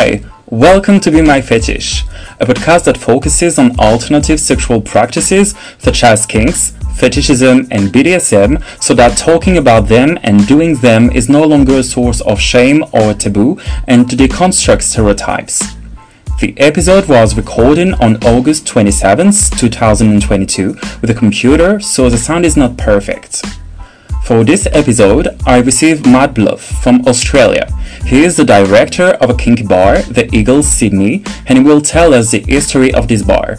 Hi, welcome to Be My Fetish, a podcast that focuses on alternative sexual practices such as kinks, fetishism, and BDSM so that talking about them and doing them is no longer a source of shame or taboo and to deconstruct stereotypes. The episode was recorded on August 27th, 2022 with a computer, so the sound is not perfect. For this episode, I received Matt Bluff from Australia. He is the director of a kinky bar, the Eagle Sydney, and he will tell us the history of this bar.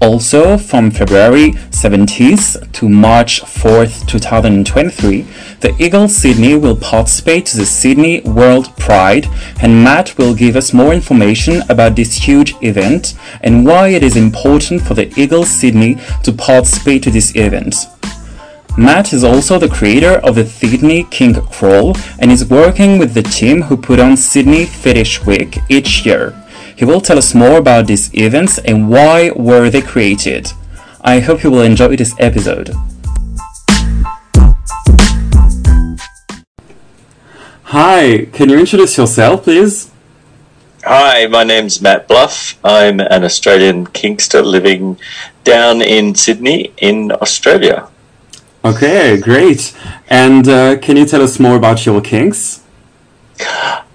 Also, from February 17th to March 4th, 2023, the Eagle Sydney will participate to the Sydney World Pride, and Matt will give us more information about this huge event and why it is important for the Eagle Sydney to participate to this event. Matt is also the creator of the Sydney Kink Crawl and is working with the team who put on Sydney Fetish Week each year. He will tell us more about these events and why were they created. I hope you will enjoy this episode. Hi, can you introduce yourself, please? Hi, my name's Matt Bluff. I'm an Australian kinkster living down in Sydney, in Australia. Okay, great. And uh, can you tell us more about your kinks?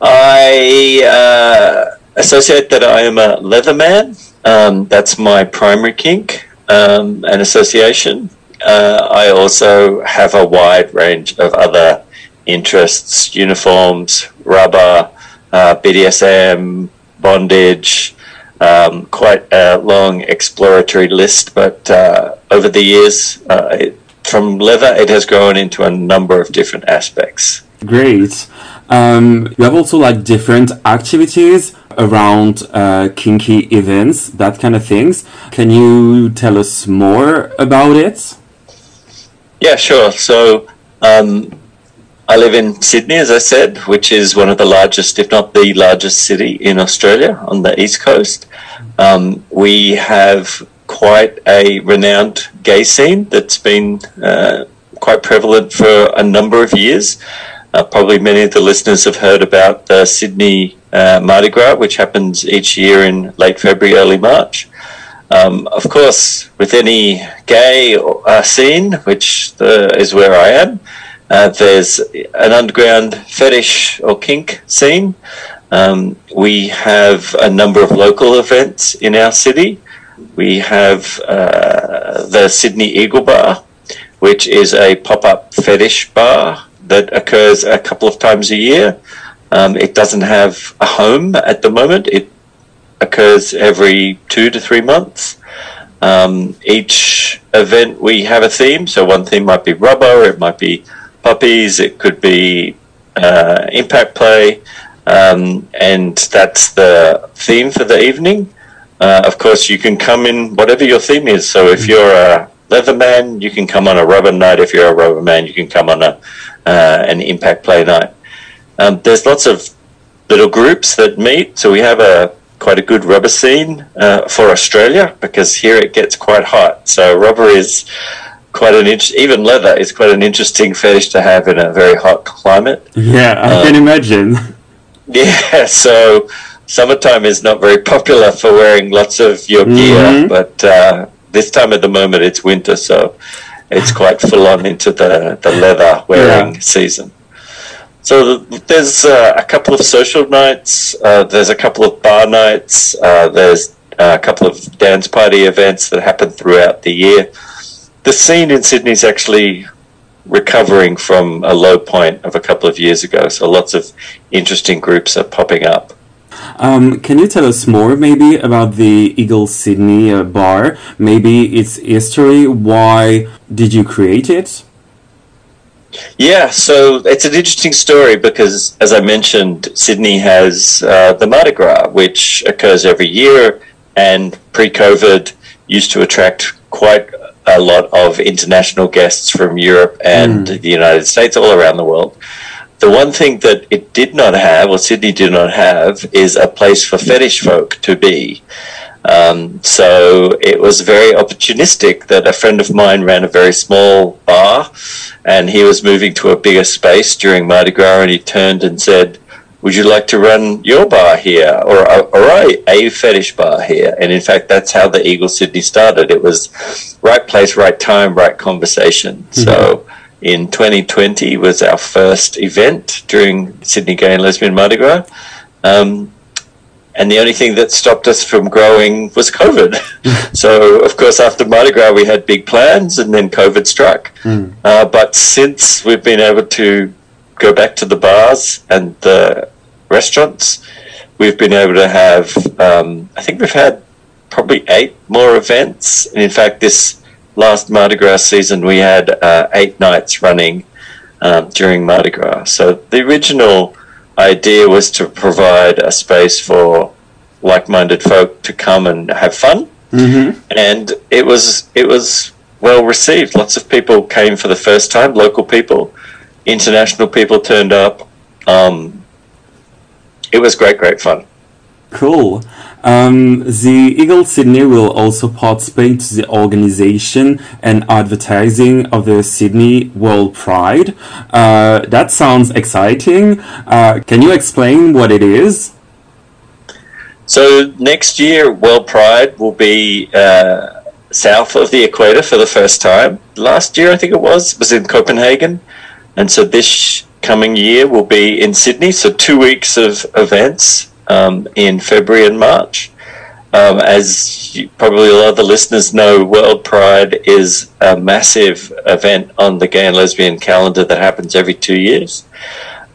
I uh, associate that I am a leather man. Um, that's my primary kink um, and association. Uh, I also have a wide range of other interests, uniforms, rubber, uh, BDSM, bondage, um, quite a long exploratory list, but uh, over the years, uh, it, from leather, it has grown into a number of different aspects. Great. Um, you have also like different activities around uh, kinky events, that kind of things. Can you tell us more about it? Yeah, sure. So, um, I live in Sydney, as I said, which is one of the largest, if not the largest city in Australia on the east coast. Um, we have quite a renowned gay scene that's been uh, quite prevalent for a number of years. Uh, probably many of the listeners have heard about the Sydney uh, Mardi Gras, which happens each year in late February, early March. Um, of course, with any gay uh, scene, which the, is where I am, uh, there's an underground fetish or kink scene. Um, we have a number of local events in our city. We have uh, the Sydney Eagle Bar, which is a pop up fetish bar that occurs a couple of times a year. Um, it doesn't have a home at the moment, it occurs every two to three months. Um, each event we have a theme, so one theme might be rubber, it might be puppies, it could be uh, impact play, um, and that's the theme for the evening. Uh, of course, you can come in whatever your theme is. So if you're a leather man, you can come on a rubber night. If you're a rubber man, you can come on a uh, an impact play night. Um, there's lots of little groups that meet. So we have a quite a good rubber scene uh, for Australia because here it gets quite hot. So rubber is quite an int- even leather is quite an interesting fetish to have in a very hot climate. Yeah, I um, can imagine. Yeah, so summertime is not very popular for wearing lots of your gear, mm-hmm. but uh, this time at the moment it's winter, so it's quite full on into the, the leather wearing yeah. season. So there's uh, a couple of social nights, uh, there's a couple of bar nights, uh, there's a couple of dance party events that happen throughout the year. The scene in Sydney is actually recovering from a low point of a couple of years ago, so lots of interesting groups are popping up. Um, can you tell us more, maybe, about the Eagle Sydney uh, bar? Maybe its history. Why did you create it? Yeah, so it's an interesting story because, as I mentioned, Sydney has uh, the Mardi Gras, which occurs every year, and pre-COVID used to attract quite a lot of international guests from Europe and mm. the United States, all around the world. The one thing that it did not have, or Sydney did not have, is a place for fetish folk to be. Um, so it was very opportunistic that a friend of mine ran a very small bar and he was moving to a bigger space during Mardi Gras and he turned and said, would you like to run your bar here or, or a, a fetish bar here? And in fact, that's how the Eagle Sydney started. It was right place, right time, right conversation. Mm-hmm. So in 2020 was our first event during Sydney Gay and Lesbian Mardi Gras. Um, and the only thing that stopped us from growing was COVID. so, of course, after Mardi Gras, we had big plans, and then COVID struck. Mm. Uh, but since we've been able to go back to the bars and the restaurants, we've been able to have, um, I think we've had probably eight more events. And in fact, this last Mardi Gras season, we had uh, eight nights running um, during Mardi Gras. So the original idea was to provide a space for like-minded folk to come and have fun, mm-hmm. and it was it was well received. Lots of people came for the first time, local people, international people turned up. Um, it was great, great fun. Cool. Um, the Eagle Sydney will also participate in the organization and advertising of the Sydney World Pride. Uh, that sounds exciting. Uh, can you explain what it is? So next year, World Pride will be uh, south of the equator for the first time. Last year, I think it was, was in Copenhagen, and so this coming year will be in Sydney. So two weeks of events um, in February and March. Um, as you, probably a lot of the listeners know, World Pride is a massive event on the gay and lesbian calendar that happens every two years,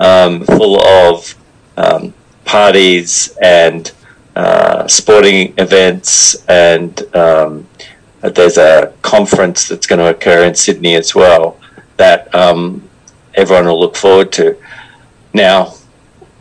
um, full of um, parties and uh, sporting events, and um, there's a conference that's going to occur in Sydney as well that um, everyone will look forward to. Now,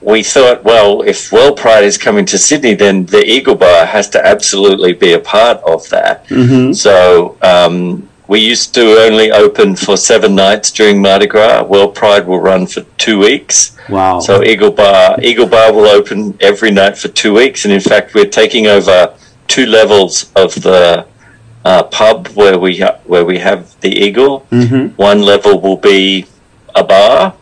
we thought, well, if World Pride is coming to Sydney, then the Eagle Bar has to absolutely be a part of that. Mm-hmm. So um, we used to only open for seven nights during Mardi Gras. World Pride will run for two weeks. Wow! So Eagle Bar, Eagle Bar will open every night for two weeks, and in fact, we're taking over two levels of the uh, pub where we ha- where we have the Eagle. Mm-hmm. One level will be a bar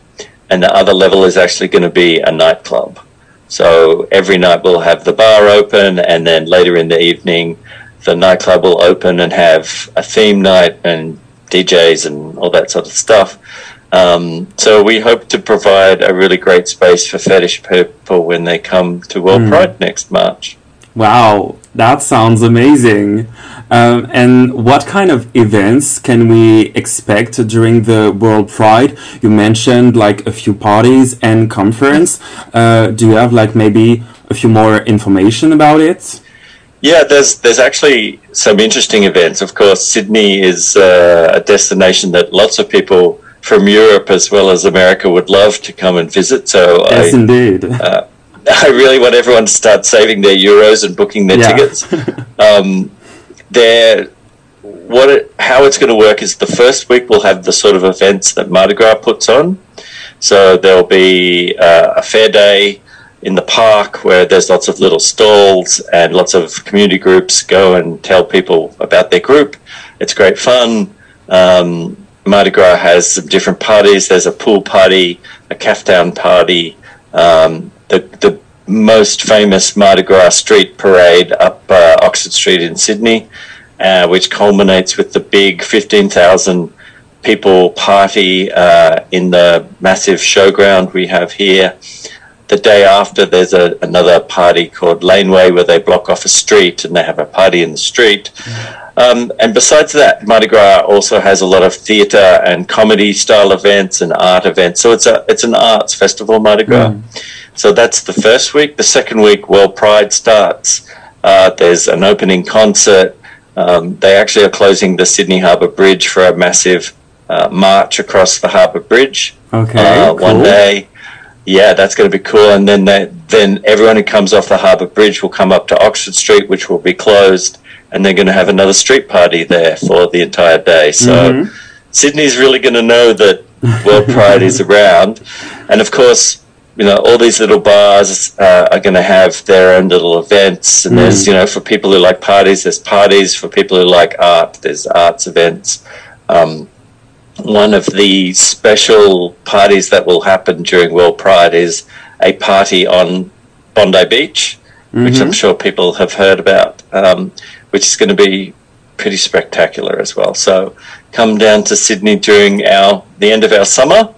and the other level is actually going to be a nightclub. So every night we'll have the bar open, and then later in the evening, the nightclub will open and have a theme night and DJs and all that sort of stuff. Um, so we hope to provide a really great space for fetish people when they come to World mm. Pride next March. Wow, that sounds amazing. Um, and what kind of events can we expect during the World Pride? You mentioned like a few parties and conference. Uh, do you have like maybe a few more information about it? Yeah, there's there's actually some interesting events. Of course, Sydney is uh, a destination that lots of people from Europe as well as America would love to come and visit. So yes, I, indeed. Uh, I really want everyone to start saving their euros and booking their yeah. tickets. Um, there, what it, how it's going to work is the first week we'll have the sort of events that Mardi Gras puts on. So there'll be uh, a fair day in the park where there's lots of little stalls and lots of community groups go and tell people about their group. It's great fun. Um, Mardi Gras has some different parties. There's a pool party, a caftan party, um, the the most famous Mardi Gras street parade up uh, Oxford Street in Sydney, uh, which culminates with the big fifteen thousand people party uh, in the massive showground we have here. The day after, there's a, another party called Laneway where they block off a street and they have a party in the street. Um, and besides that, Mardi Gras also has a lot of theatre and comedy style events and art events. So it's a it's an arts festival, Mardi Gras. Mm. So that's the first week. The second week, World Pride starts. Uh, there's an opening concert. Um, they actually are closing the Sydney Harbour Bridge for a massive uh, march across the Harbour Bridge. Okay, uh, cool. one day. Yeah, that's going to be cool. And then they, then everyone who comes off the Harbour Bridge will come up to Oxford Street, which will be closed, and they're going to have another street party there for the entire day. So mm-hmm. Sydney's really going to know that World Pride is around, and of course you know, all these little bars uh, are going to have their own little events. And mm. there's, you know, for people who like parties, there's parties. For people who like art, there's arts events. Um, one of the special parties that will happen during World Pride is a party on Bondi Beach, mm-hmm. which I'm sure people have heard about, um, which is going to be pretty spectacular as well. So come down to Sydney during our the end of our summer,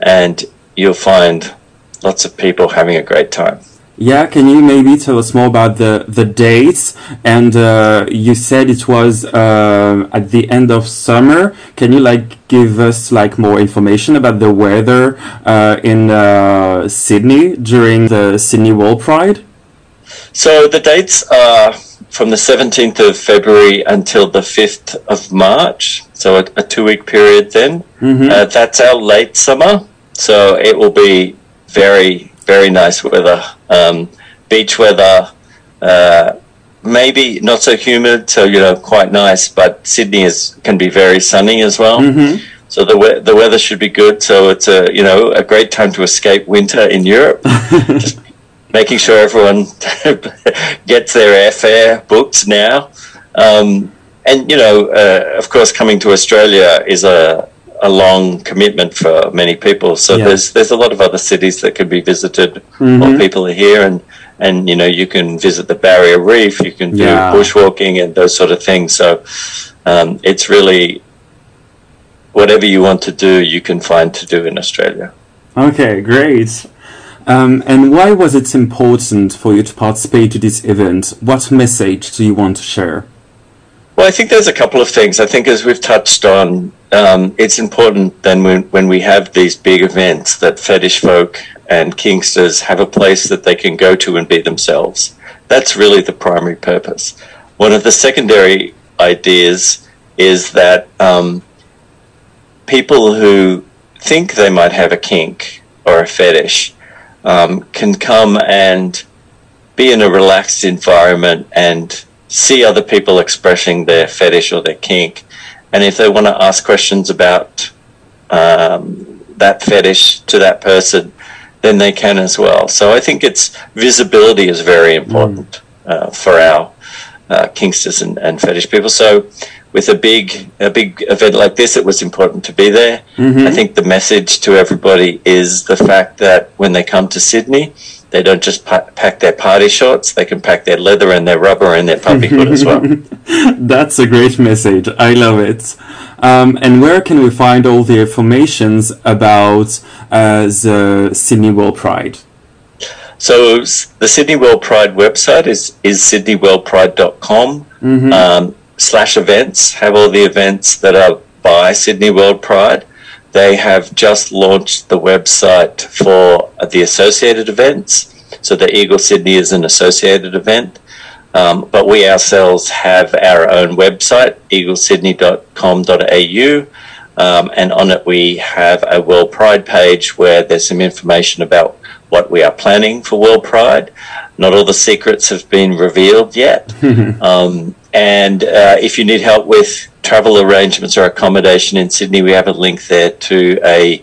and you'll find lots of people having a great time. Yeah, can you maybe tell us more about the the dates? And uh, you said it was uh, at the end of summer. Can you like give us like more information about the weather uh, in uh, Sydney during the Sydney World Pride? So the dates are from the 17th of February until the 5th of March. So a, a two week period then. Mm-hmm. Uh, that's our late summer. So it will be very, very nice weather. Um, beach weather, uh, maybe not so humid, so, you know, quite nice, but Sydney is, can be very sunny as well. Mm-hmm. So the we- the weather should be good. So it's a you know a great time to escape winter in Europe. Just making sure everyone gets their airfare booked now. Um, and you know, uh, of course, coming to Australia is a a long commitment for many people. So yeah. there's there's a lot of other cities that can be visited mm-hmm. while people are here, and and you know you can visit the Barrier Reef, you can do yeah. bushwalking and those sort of things. So um, it's really whatever you want to do, you can find to do in Australia. Okay, great. Um, and why was it important for you to participate to this event? What message do you want to share? Well, I think there's a couple of things. I think, as we've touched on, um, it's important then when, when we have these big events that fetish folk and kinksters have a place that they can go to and be themselves. That's really the primary purpose. One of the secondary ideas is that um, people who think they might have a kink or a fetish um, can come and be in a relaxed environment and see other people expressing their fetish or their kink. And if they want to ask questions about um, that fetish to that person, then they can as well. So I think it's visibility is very important mm. uh, for our uh, kinksters and, and fetish people. So with a big a big event like this, it was important to be there. Mm-hmm. I think the message to everybody is the fact that when they come to Sydney, they don't just pa- pack their party shorts; they can pack their leather and their rubber and their puppyhood as well. That's a great message. I love it. Um, and where can we find all the informations about uh, the Sydney World Pride? So the Sydney World Pride website is is sydneyworldpride.com. Mm-hmm. Um, slash events have all the events that are by Sydney World Pride. They have just launched the website for the associated events. So the Eagle Sydney is an associated event. Um, but we ourselves have our own website, eaglesydney.com.au. Um, and on it, we have a World Pride page where there's some information about what we are planning for World Pride. Not all the secrets have been revealed yet. um, and uh, if you need help with travel arrangements or accommodation in Sydney, we have a link there to a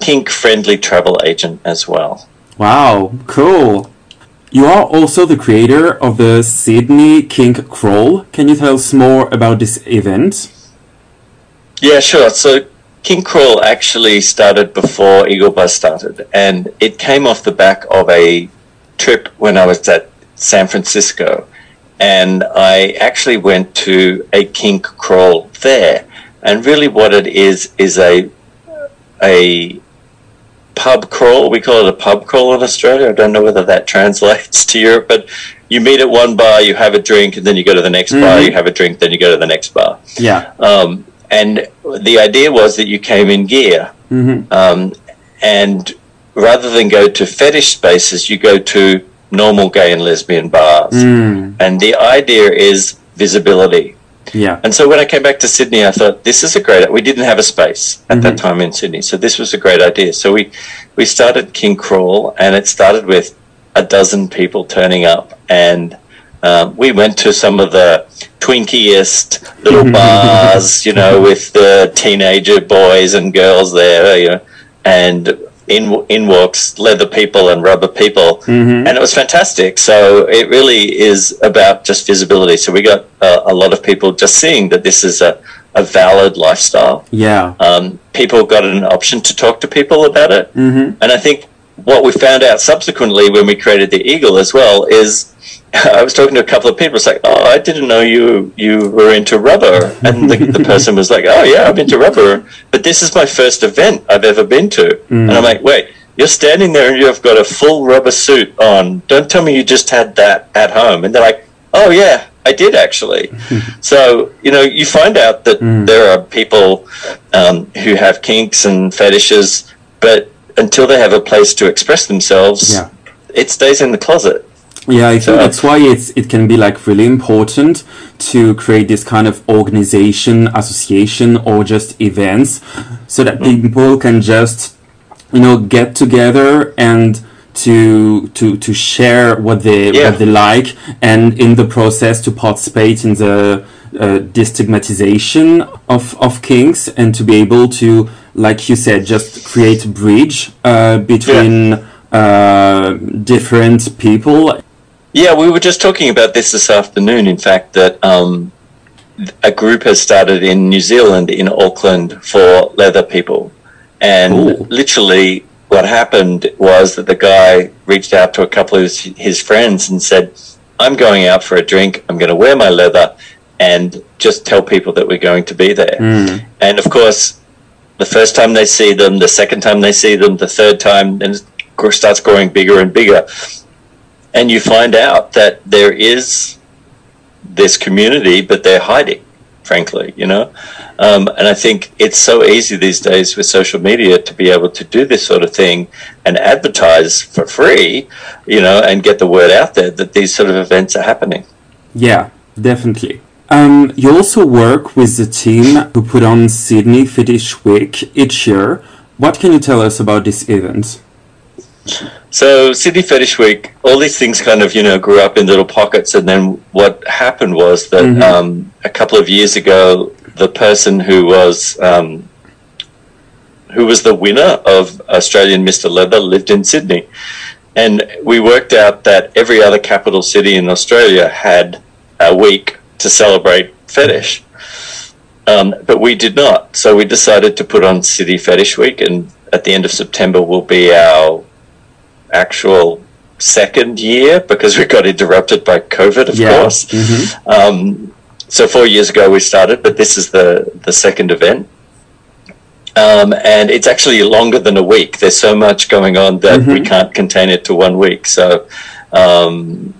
kink friendly travel agent as well. Wow, cool. You are also the creator of the Sydney Kink Crawl. Can you tell us more about this event? Yeah, sure. So, Kink Crawl actually started before Eagle Buzz started, and it came off the back of a trip when I was at San Francisco and I actually went to a kink crawl there. And really, what it is is a a pub crawl. We call it a pub crawl in Australia. I don't know whether that translates to Europe, but you meet at one bar, you have a drink, and then you go to the next mm-hmm. bar. You have a drink, then you go to the next bar. Yeah. Um, and the idea was that you came in gear, mm-hmm. um, and rather than go to fetish spaces, you go to normal gay and lesbian bars. Mm. And the idea is visibility. Yeah. And so when I came back to Sydney, I thought this is a great. We didn't have a space at mm-hmm. that time in Sydney, so this was a great idea. So we we started Kink Crawl, and it started with a dozen people turning up, and um, we went to some of the twinkiest little bars, you know, with the teenager boys and girls there, you know, and in in walks leather people and rubber people, mm-hmm. and it was fantastic. So it really is about just visibility. So we got uh, a lot of people just seeing that this is a, a valid lifestyle. Yeah. Um, people got an option to talk to people about it. Mm-hmm. And I think what we found out subsequently when we created the Eagle as well is I was talking to a couple of people. It's like, oh, I didn't know you you were into rubber, and the, the person was like, oh yeah, I'm into rubber, but this is my first event I've ever been to, and I'm like, wait, you're standing there and you've got a full rubber suit on. Don't tell me you just had that at home. And they're like, oh yeah, I did actually. so you know, you find out that there are people um, who have kinks and fetishes, but until they have a place to express themselves, Yeah. it stays in the closet. Yeah, I think that's why it's it can be like really important to create this kind of organization, association, or just events, so that people can just you know get together and to to to share what they Yeah. what they like, and in the process to participate in the uh, destigmatization of of kinks, and to be able to, like you said, just create a bridge uh, between. Uh, different people Yeah, we were just talking about this this afternoon. In fact, that um, a group has started in New Zealand, in Auckland, for leather people, and Cool. literally, what happened was that the guy reached out to a couple of his, his friends and said, "I'm going out for a drink. I'm going to wear my leather, and just tell people that we're going to be there." And of course, the first time they see them, the second time they see them, the third time, and it starts growing bigger and bigger. And you find out that there is this community, but they're hiding, frankly, you know? Um, and I think it's so easy these days with social media to be able to do this sort of thing and advertise for free, you know, and get the word out there that these sort of events are happening. Yeah, definitely. Um, you also work with the team who put on Sydney Fetish Week each year. What can you tell us about this event? So Sydney Fetish Week, all these things kind of you know grew up in little pockets, and then what happened was that Mhm. um, a couple of years ago, the person who was um, who was the winner of Australian Mr. Leather lived in Sydney, and we worked out that every other capital city in Australia had a week to celebrate fetish. Um, but we did not. So we decided to put on Sydney Fetish Week, and at the end of September will be our actual second year because we got interrupted by COVID, of Yeah. course. Mhm. Um, so four years ago we started, but this is the the second event. Um, and it's actually longer than a week. There's so much going on that we Mhm. can't contain it to one week. So, um,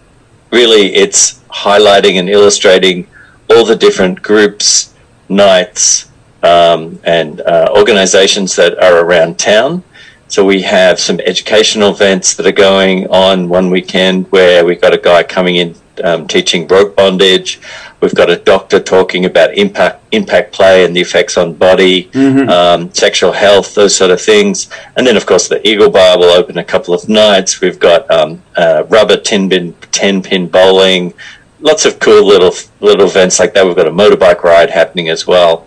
really, it's highlighting and illustrating all the different groups, nights, um, and uh, organizations that are around town. So we have some educational events that are going on one weekend where we've got a guy coming in um, teaching rope bondage. We've got a doctor talking about impact impact play and the effects on body, Mhm. um, sexual health, those sort of things. And then, of course, the Eagle Bar will open a couple of nights. We've got um, uh, rubber tin bin, ten pin bowling, lots of cool little little events like that. We've got a motorbike ride happening as well.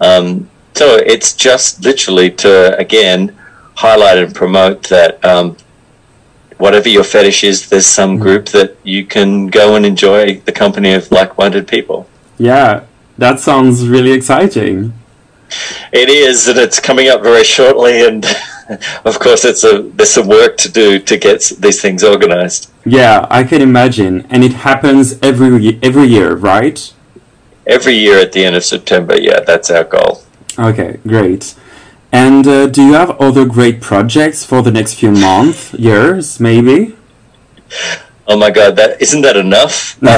Um, so it's just literally to again highlight and promote that um, whatever your fetish is, there's some group that you can go and enjoy the company of like-minded people. Yeah, that sounds really exciting. It is, and it's coming up very shortly. And of course, it's a there's some work to do to get these things organized. Yeah, I can imagine, and it happens every every year, right? Every year at the end of September, yeah, that's our goal. Okay, great. And uh, do you have other great projects for the next few months, years, maybe? Oh my God, that isn't that enough? Um,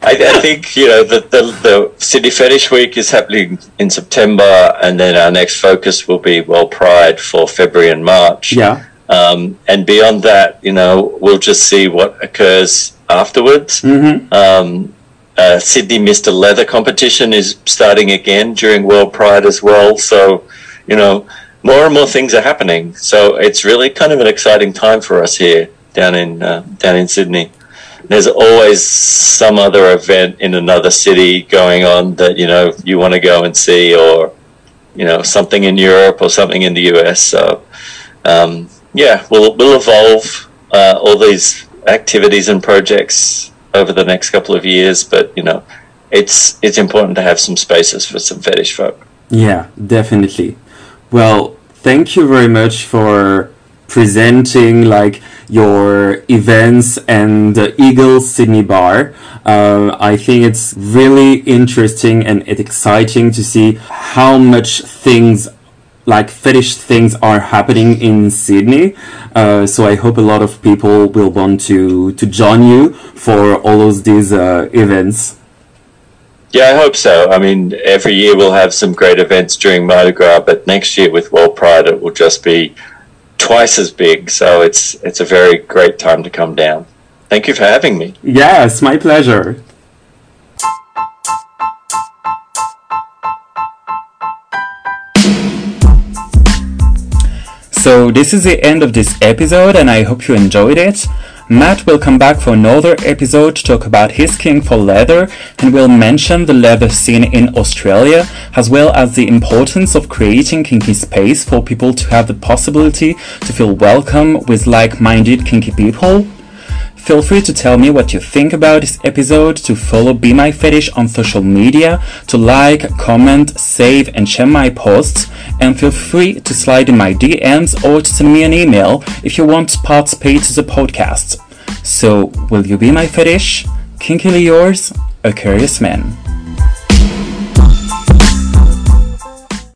I, I think you know the, the the Sydney Fetish Week is happening in September, and then our next focus will be World Pride for February and March. yeah. Um, and beyond that, you know, we'll just see what occurs afterwards. Mm-hmm. Um, uh, Sydney Mr. Leather competition is starting again during World Pride as well. So, you know, more and more things are happening. So it's really kind of an exciting time for us here down in uh, down in Sydney. There's always some other event in another city going on that you know you want to go and see, or you know something in Europe or something in the US. So um, yeah, we'll we'll evolve uh, all these activities and projects over the next couple of years. But you know, it's it's important to have some spaces for some fetish folk. Yeah, definitely. Well, thank you very much for presenting like your events and the Eagle Sydney Bar. Uh, I think it's really interesting and it's exciting to see how much things like fetish things are happening in Sydney. Uh, so I hope a lot of people will want to to join you for all of these uh, events. Yeah, I hope so. I mean, every year we'll have some great events during Mardi Gras, but next year with World Pride, it will just be twice as big. So it's it's a very great time to come down. Thank you for having me. Yes, my pleasure. So this is the end of this episode and I hope you enjoyed it. Matt will come back for another episode to talk about his kink for leather and will mention the leather scene in Australia as well as the importance of creating kinky space for people to have the possibility to feel welcome with like-minded kinky people. Feel free to tell me what you think about this episode, to follow Be My Fetish on social media, to like, comment, save, and share my posts, and feel free to slide in my DMs or to send me an email if you want to participate to the podcast. So, will you be my fetish? Kinkily yours, a curious man.